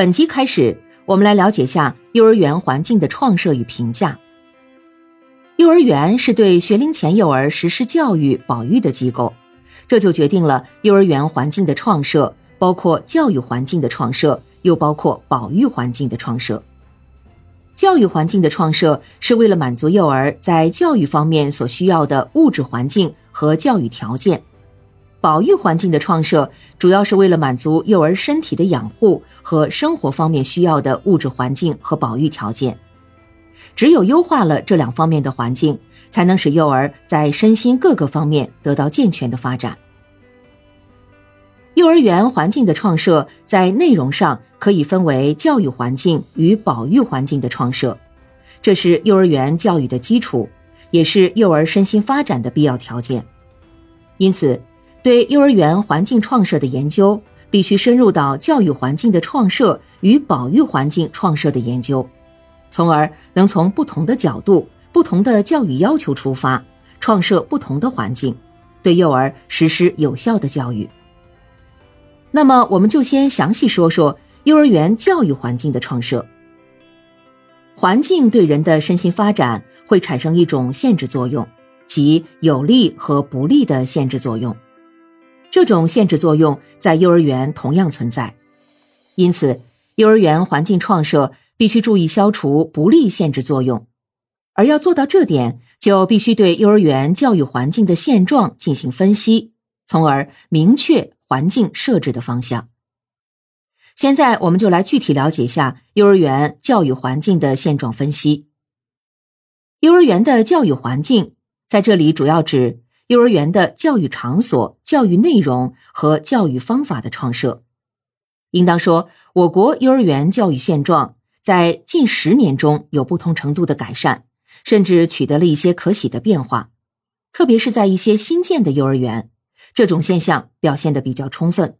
本集开始，我们来了解下幼儿园环境的创设与评价。幼儿园是对学龄前幼儿实施教育保育的机构，这就决定了幼儿园环境的创设，包括教育环境的创设，又包括保育环境的创设。教育环境的创设是为了满足幼儿在教育方面所需要的物质环境和教育条件。保育环境的创设，主要是为了满足幼儿身体的养护和生活方面需要的物质环境和保育条件。只有优化了这两方面的环境，才能使幼儿在身心各个方面得到健全的发展。幼儿园环境的创设，在内容上可以分为教育环境与保育环境的创设，这是幼儿园教育的基础，也是幼儿身心发展的必要条件。因此。对幼儿园环境创设的研究，必须深入到教育环境的创设与保育环境创设的研究，从而能从不同的角度、不同的教育要求出发，创设不同的环境，对幼儿实施有效的教育。那么，我们就先详细说说幼儿园教育环境的创设。环境对人的身心发展会产生一种限制作用，即有利和不利的限制作用。这种限制作用在幼儿园同样存在，因此，幼儿园环境创设必须注意消除不利限制作用，而要做到这点，就必须对幼儿园教育环境的现状进行分析，从而明确环境设置的方向。现在，我们就来具体了解一下幼儿园教育环境的现状分析。幼儿园的教育环境在这里主要指。幼儿园的教育场所、教育内容和教育方法的创设，应当说，我国幼儿园教育现状在近十年中有不同程度的改善，甚至取得了一些可喜的变化。特别是在一些新建的幼儿园，这种现象表现的比较充分。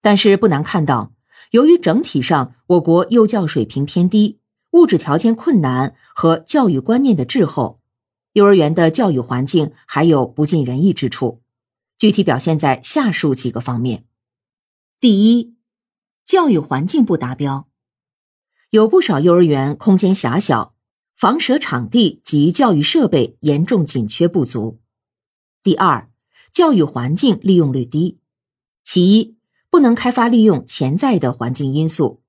但是不难看到，由于整体上我国幼教水平偏低、物质条件困难和教育观念的滞后。幼儿园的教育环境还有不尽人意之处，具体表现在下述几个方面：第一，教育环境不达标，有不少幼儿园空间狭小，房舍场地及教育设备严重紧缺不足；第二，教育环境利用率低，其一，不能开发利用潜在的环境因素，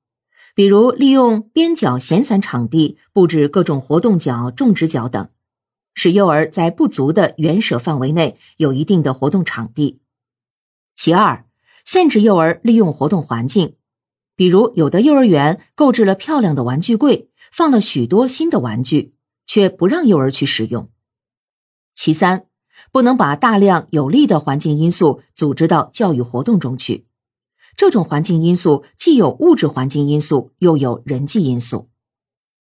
比如利用边角闲散场地布置各种活动角、种植角等。使幼儿在不足的园舍范围内有一定的活动场地。其二，限制幼儿利用活动环境，比如有的幼儿园购置了漂亮的玩具柜，放了许多新的玩具，却不让幼儿去使用。其三，不能把大量有利的环境因素组织到教育活动中去，这种环境因素既有物质环境因素，又有人际因素。